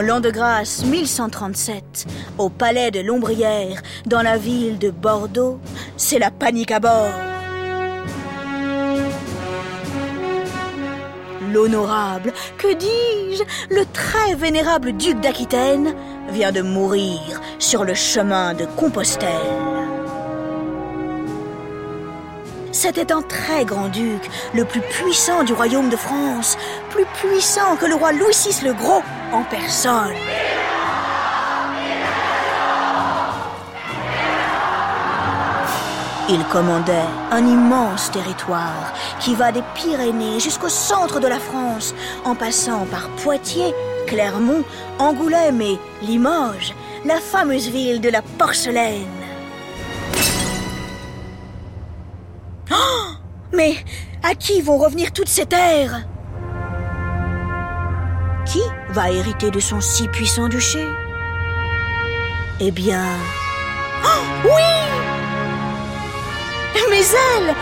En l'an de grâce 1137, au palais de Lombrière, dans la ville de Bordeaux, c'est la panique à bord. L'honorable, que dis-je, le très vénérable duc d'Aquitaine vient de mourir sur le chemin de Compostelle. C'était un très grand duc, le plus puissant du royaume de France, plus puissant que le roi Louis VI le Gros en personne. Il commandait un immense territoire qui va des Pyrénées jusqu'au centre de la France, en passant par Poitiers, Clermont, Angoulême et Limoges, la fameuse ville de la porcelaine. Mais à qui vont revenir toutes ces terres? Qui va hériter de son si puissant duché? Eh bien... Oh, oui! Mais elle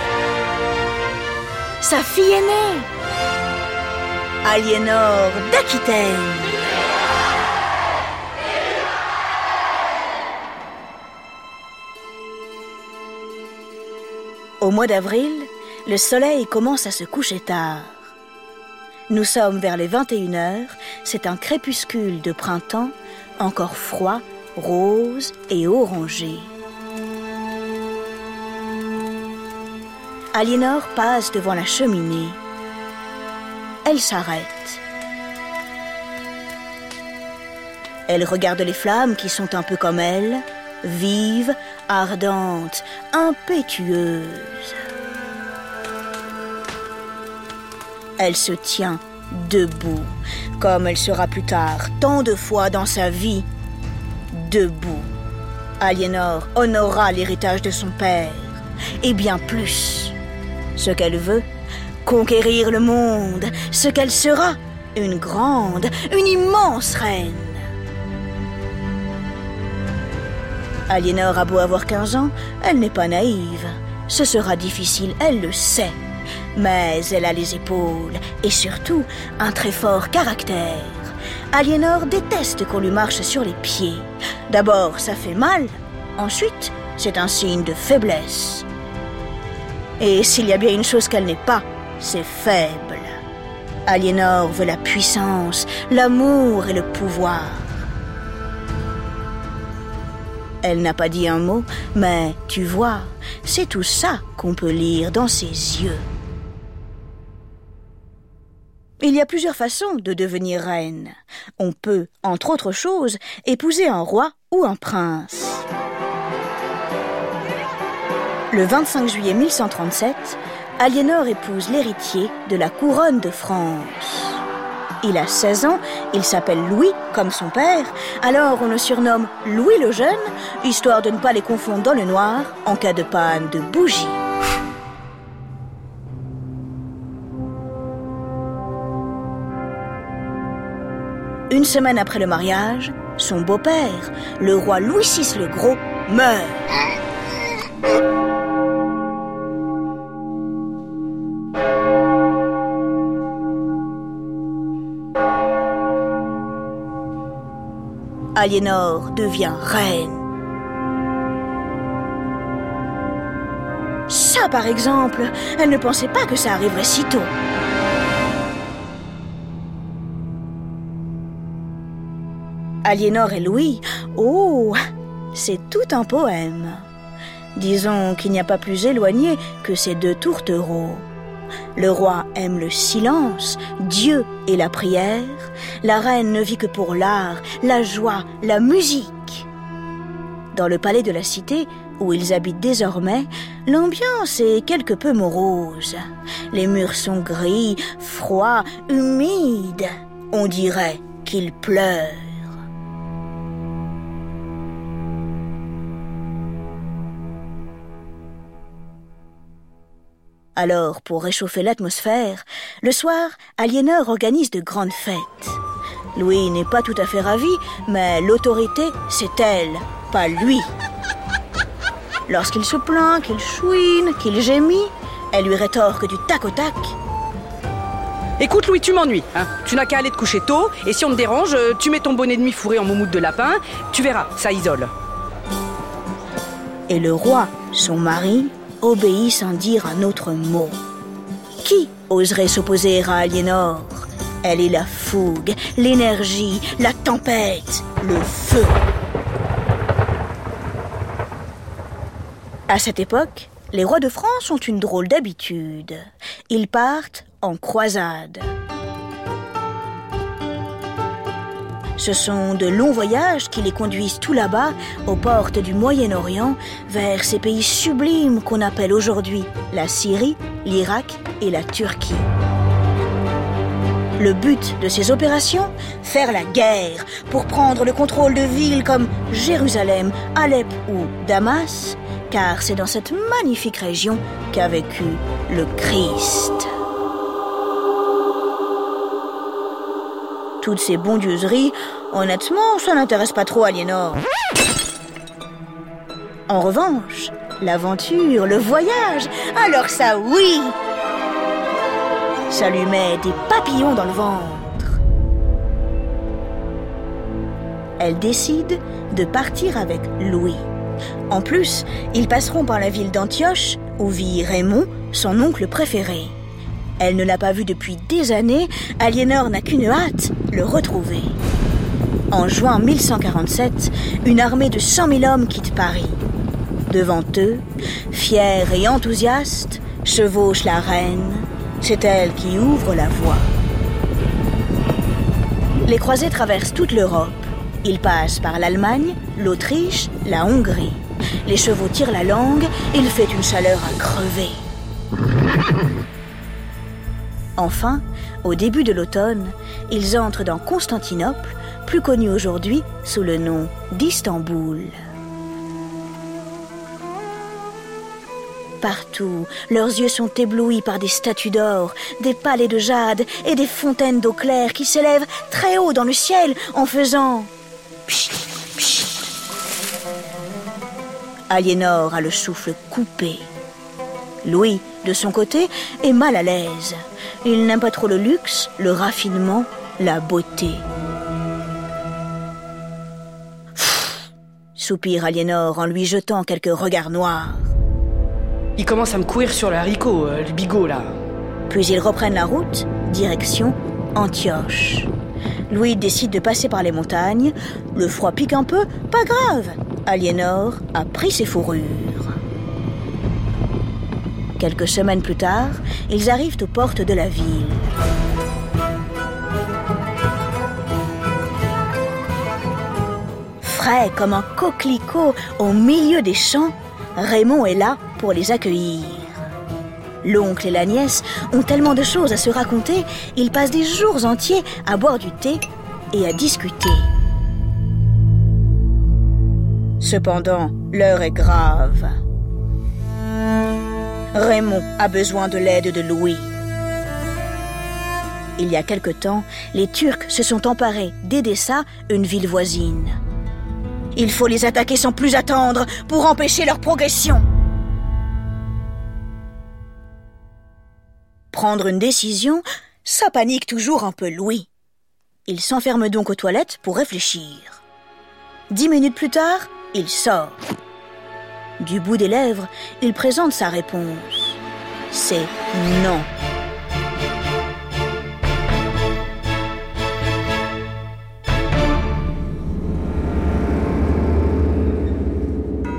Sa fille aînée Aliénor d'Aquitaine Au mois d'avril, le soleil commence à se coucher tard. Nous sommes vers les 21 heures, c'est un crépuscule de printemps, encore froid, rose et orangé. Aliénor passe devant la cheminée. Elle s'arrête. Elle regarde les flammes qui sont un peu comme elle, vive, ardente, impétueuse. Elle se tient debout, comme elle sera plus tard, tant de fois dans sa vie. Debout. Aliénor honora l'héritage de son père, et bien plus. Ce qu'elle veut, conquérir le monde, ce qu'elle sera, une grande, une immense reine. Aliénor a beau avoir 15 ans, elle n'est pas naïve. Ce sera difficile, elle le sait. Mais elle a les épaules et surtout un très fort caractère. Aliénor déteste qu'on lui marche sur les pieds. D'abord, ça fait mal. Ensuite, c'est un signe de faiblesse. Et s'il y a bien une chose qu'elle n'est pas, c'est faible. Aliénor veut la puissance, l'amour et le pouvoir. Elle n'a pas dit un mot, mais tu vois, c'est tout ça qu'on peut lire dans ses yeux. Il y a plusieurs façons de devenir reine. On peut, entre autres choses, épouser un roi ou un prince. Le 25 juillet 1137, Aliénor épouse l'héritier de la couronne de France. Il a 16 ans, il s'appelle Louis, comme son père, alors on le surnomme Louis le Jeune, histoire de ne pas les confondre dans le noir en cas de panne de bougie. Une semaine après le mariage, son beau-père, le roi Louis VI le Gros, meurt. Aliénor devient reine. Ça, par exemple, elle ne pensait pas que ça arriverait si tôt. Aliénor et Louis, oh, c'est tout un poème. Disons qu'il n'y a pas plus éloigné que ces deux tourtereaux. Le roi aime le silence, Dieu et la prière. La reine ne vit que pour l'art, la joie, la musique. Dans le palais de la cité, où ils habitent désormais, l'ambiance est quelque peu morose. Les murs sont gris, froids, humides. On dirait qu'il pleure. Alors, pour réchauffer l'atmosphère, le soir, Aliénor organise de grandes fêtes. Louis n'est pas tout à fait ravi, mais l'autorité, c'est elle, pas lui. Lorsqu'il se plaint, qu'il chouine, qu'il gémit, elle lui rétorque du tac au tac. Écoute Louis, tu m'ennuies. Hein. Tu n'as qu'à aller te coucher tôt, et si on te dérange, euh, tu mets ton bonnet de nuit fourré en moumoute de lapin. Tu verras, ça isole. Et le roi, son mari, obéit sans dire un autre mot. Qui oserait s'opposer à Aliénor? Elle est la fougue, l'énergie, la tempête, le feu. À cette époque, les rois de France ont une drôle d'habitude. Ils partent en croisade. Ce sont de longs voyages qui les conduisent tout là-bas, aux portes du Moyen-Orient, vers ces pays sublimes qu'on appelle aujourd'hui la Syrie, l'Irak et la Turquie. Le but de ces opérations? Faire la guerre pour prendre le contrôle de villes comme Jérusalem, Alep ou Damas, car c'est dans cette magnifique région qu'a vécu le Christ. Toutes ces bondieuseries, honnêtement, ça n'intéresse pas trop Aliénor. En revanche, l'aventure, le voyage, alors ça oui Ça lui met des papillons dans le ventre. Elle décide de partir avec Louis. En plus, ils passeront par la ville d'Antioche, où vit Raymond, son oncle préféré. Elle ne l'a pas vu depuis des années, Aliénor n'a qu'une hâte, le retrouver. En juin 1147, une armée de 100 000 hommes quitte Paris. Devant eux, fière et enthousiaste, chevauche la reine. C'est elle qui ouvre la voie. Les croisés traversent toute l'Europe. Ils passent par l'Allemagne, l'Autriche, la Hongrie. Les chevaux tirent la langue, il fait une chaleur à crever. Enfin, au début de l'automne, ils entrent dans Constantinople, plus connue aujourd'hui sous le nom d'Istanbul. Partout, leurs yeux sont éblouis par des statues d'or, des palais de jade et des fontaines d'eau claire qui s'élèvent très haut dans le ciel en faisant Aliénor a le souffle coupé. Louis, de son côté, est mal à l'aise. Il n'aime pas trop le luxe, le raffinement, la beauté. soupire Aliénor en lui jetant quelques regards noirs. Il commence à me courir sur le haricot, euh, le bigot là. Puis ils reprennent la route, direction Antioche. Louis décide de passer par les montagnes. Le froid pique un peu, pas grave. Aliénor a pris ses fourrures. Quelques semaines plus tard, ils arrivent aux portes de la ville. Frais comme un coquelicot au milieu des champs, Raymond est là pour les accueillir. L'oncle et la nièce ont tellement de choses à se raconter, ils passent des jours entiers à boire du thé et à discuter. Cependant, l'heure est grave. Raymond a besoin de l'aide de Louis. Il y a quelque temps, les Turcs se sont emparés d'Edessa, une ville voisine. Il faut les attaquer sans plus attendre pour empêcher leur progression. Prendre une décision, ça panique toujours un peu Louis. Il s'enferme donc aux toilettes pour réfléchir. Dix minutes plus tard, il sort. Du bout des lèvres, il présente sa réponse. C'est non.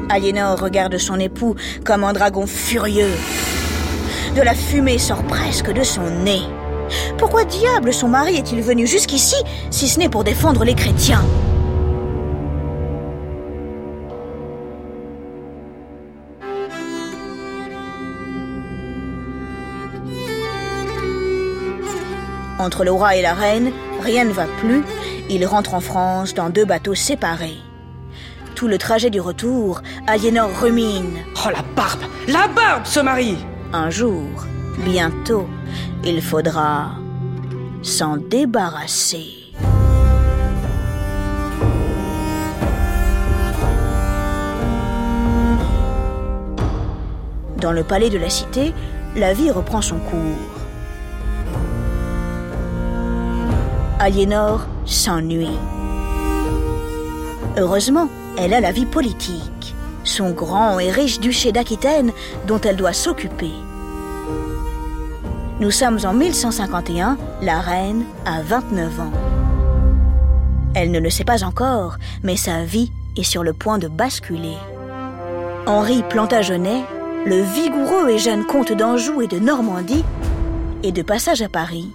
Aliénor regarde son époux comme un dragon furieux. De la fumée sort presque de son nez. Pourquoi diable son mari est-il venu jusqu'ici si ce n'est pour défendre les chrétiens? Entre le roi et la reine, rien ne va plus. Ils rentrent en France dans deux bateaux séparés. Tout le trajet du retour, Aliénor rumine. Oh la barbe La barbe, ce mari Un jour, bientôt, il faudra s'en débarrasser. Dans le palais de la cité, la vie reprend son cours. Aliénor s'ennuie. Heureusement, elle a la vie politique, son grand et riche duché d'Aquitaine dont elle doit s'occuper. Nous sommes en 1151, la reine a 29 ans. Elle ne le sait pas encore, mais sa vie est sur le point de basculer. Henri Plantagenet, le vigoureux et jeune comte d'Anjou et de Normandie, est de passage à Paris.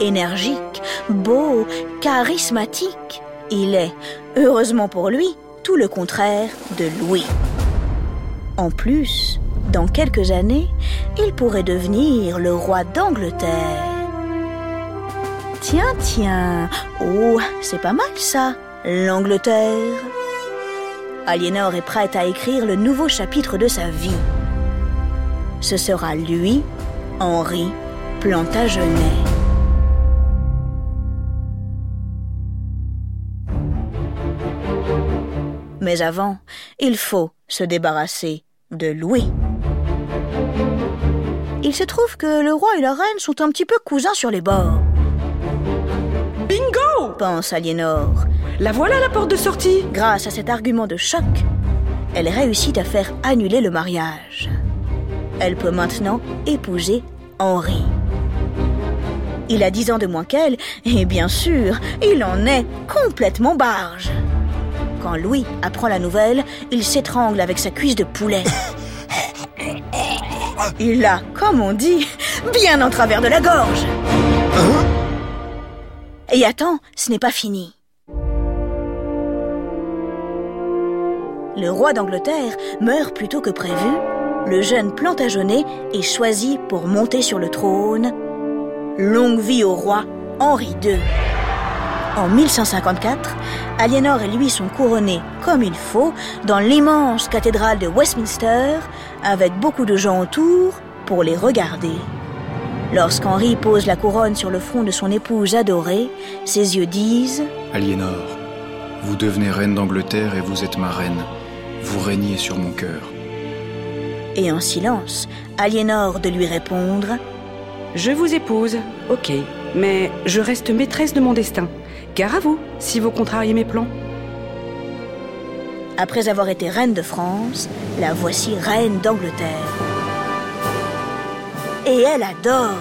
Énergique, beau, charismatique, il est, heureusement pour lui, tout le contraire de Louis. En plus, dans quelques années, il pourrait devenir le roi d'Angleterre. Tiens, tiens, oh, c'est pas mal ça, l'Angleterre. Aliénor est prête à écrire le nouveau chapitre de sa vie. Ce sera lui, Henri Plantagenet. Mais avant, il faut se débarrasser de Louis. Il se trouve que le roi et la reine sont un petit peu cousins sur les bords. Bingo pense Aliénor. La voilà la porte de sortie Grâce à cet argument de choc, elle réussit à faire annuler le mariage. Elle peut maintenant épouser Henri. Il a dix ans de moins qu'elle, et bien sûr, il en est complètement barge. Quand Louis apprend la nouvelle, il s'étrangle avec sa cuisse de poulet. Il a, comme on dit, bien en travers de la gorge. Et attends, ce n'est pas fini. Le roi d'Angleterre meurt plus tôt que prévu. Le jeune Plantagenet est choisi pour monter sur le trône. Longue vie au roi Henri II. En 1154, Aliénor et lui sont couronnés comme il faut dans l'immense cathédrale de Westminster, avec beaucoup de gens autour pour les regarder. Lorsqu'Henri pose la couronne sur le front de son épouse adorée, ses yeux disent Aliénor, vous devenez reine d'Angleterre et vous êtes ma reine. Vous régnez sur mon cœur. Et en silence, Aliénor de lui répondre Je vous épouse, ok, mais je reste maîtresse de mon destin. Gare à vous, si vous contrariez mes plans. Après avoir été reine de France, la voici reine d'Angleterre. Et elle adore.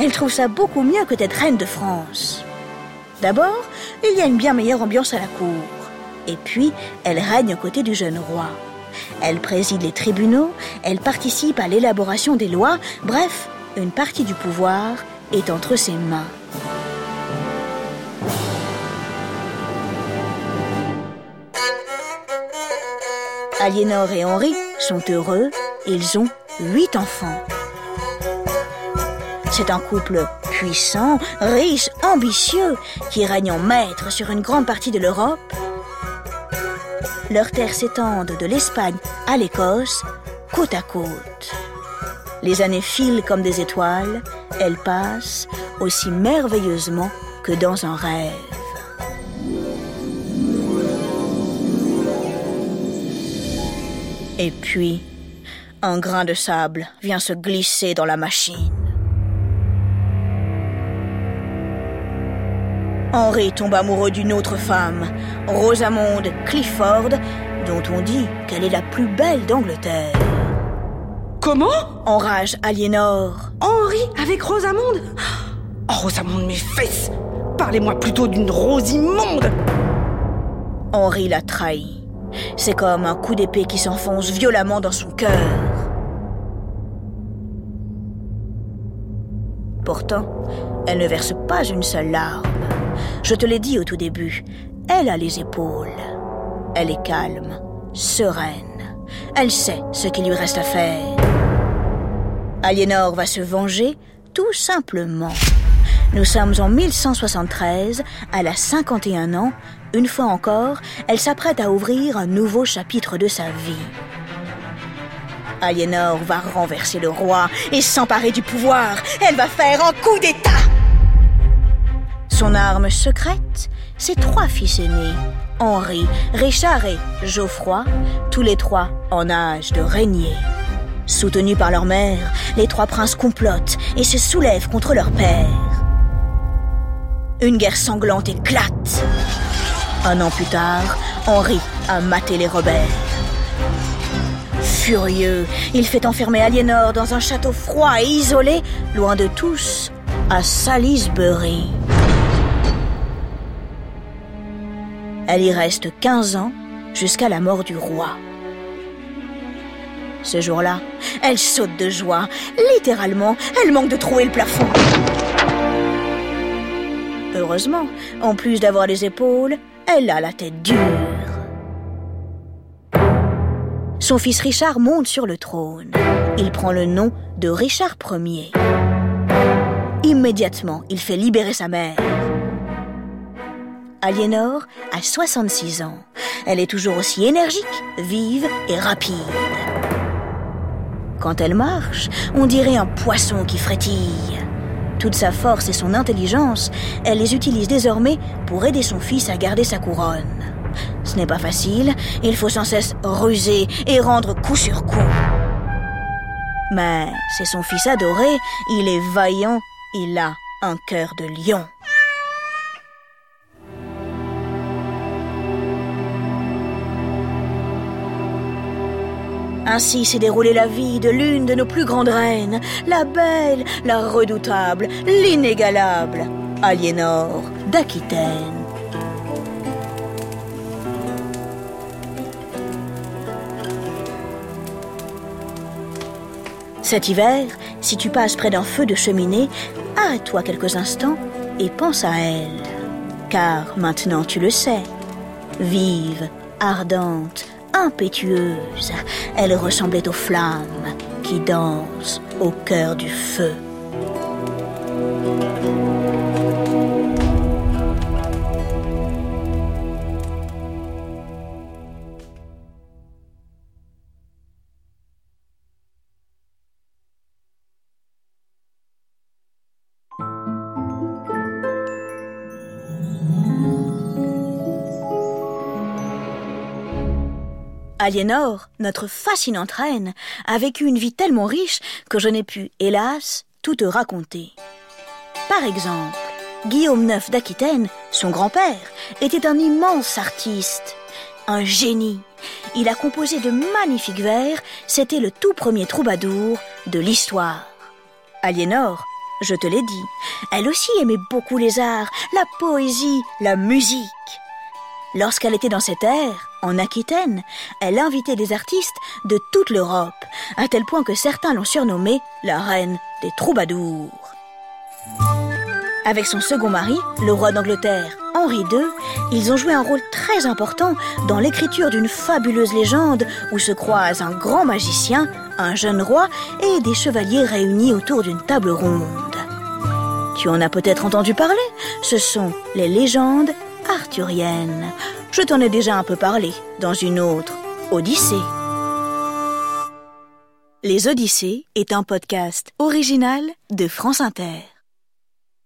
Elle trouve ça beaucoup mieux que d'être reine de France. D'abord, il y a une bien meilleure ambiance à la cour. Et puis, elle règne aux côtés du jeune roi. Elle préside les tribunaux, elle participe à l'élaboration des lois, bref, une partie du pouvoir est entre ses mains. Aliénor et Henri sont heureux, ils ont huit enfants. C'est un couple puissant, riche, ambitieux, qui règne en maître sur une grande partie de l'Europe. Leurs terres s'étendent de l'Espagne à l'Écosse, côte à côte. Les années filent comme des étoiles, elles passent aussi merveilleusement que dans un rêve. Et puis, un grain de sable vient se glisser dans la machine. Henri tombe amoureux d'une autre femme, Rosamonde Clifford, dont on dit qu'elle est la plus belle d'Angleterre. Comment? Enrage Aliénor. Henri avec Rosamonde Oh, Rosamonde, mes fesses Parlez-moi plutôt d'une rose immonde Henri la trahit. C'est comme un coup d'épée qui s'enfonce violemment dans son cœur. Pourtant, elle ne verse pas une seule larme. Je te l'ai dit au tout début, elle a les épaules. Elle est calme, sereine. Elle sait ce qu'il lui reste à faire. Aliénor va se venger tout simplement. Nous sommes en 1173, elle a 51 ans. Une fois encore, elle s'apprête à ouvrir un nouveau chapitre de sa vie. Aliénor va renverser le roi et s'emparer du pouvoir. Elle va faire un coup d'État. Son arme secrète, ses trois fils aînés, Henri, Richard et Geoffroy, tous les trois en âge de régner. Soutenus par leur mère, les trois princes complotent et se soulèvent contre leur père. une guerre sanglante éclate. Un an plus tard, Henri a maté les rebelles. Furieux, il fait enfermer Aliénor dans un château froid et isolé, loin de tous, à Salisbury. Elle y reste 15 ans jusqu'à la mort du roi. Ce jour-là, elle saute de joie. Littéralement, elle manque de trouver le plafond. Heureusement, en plus d'avoir les épaules, elle a la tête dure. Son fils Richard monte sur le trône. Il prend le nom de Richard Ier. Immédiatement, il fait libérer sa mère. Aliénor a 66 ans. Elle est toujours aussi énergique, vive et rapide. Quand elle marche, on dirait un poisson qui frétille. Toute sa force et son intelligence, elle les utilise désormais pour aider son fils à garder sa couronne. Ce n'est pas facile, il faut sans cesse ruser et rendre coup sur coup. Mais c'est son fils adoré, il est vaillant, il a un cœur de lion. Ainsi s'est déroulée la vie de l'une de nos plus grandes reines, la belle, la redoutable, l'inégalable, Aliénor d'Aquitaine. Cet hiver, si tu passes près d'un feu de cheminée, arrête-toi quelques instants et pense à elle. Car maintenant tu le sais, vive, ardente, impétueuse, elle ressemblait aux flammes qui dansent au cœur du feu. Aliénor, notre fascinante reine, a vécu une vie tellement riche que je n'ai pu, hélas, tout te raconter. Par exemple, Guillaume IX d'Aquitaine, son grand-père, était un immense artiste, un génie. Il a composé de magnifiques vers, c'était le tout premier troubadour de l'histoire. Aliénor, je te l'ai dit, elle aussi aimait beaucoup les arts, la poésie, la musique. Lorsqu'elle était dans cette ère, en Aquitaine, elle invitait des artistes de toute l'Europe, à tel point que certains l'ont surnommée la reine des troubadours. Avec son second mari, le roi d'Angleterre, Henri II, ils ont joué un rôle très important dans l'écriture d'une fabuleuse légende où se croisent un grand magicien, un jeune roi et des chevaliers réunis autour d'une table ronde. Tu en as peut-être entendu parler, ce sont les légendes arthurienne. Je t'en ai déjà un peu parlé dans une autre, Odyssée. Les Odyssées est un podcast original de France Inter.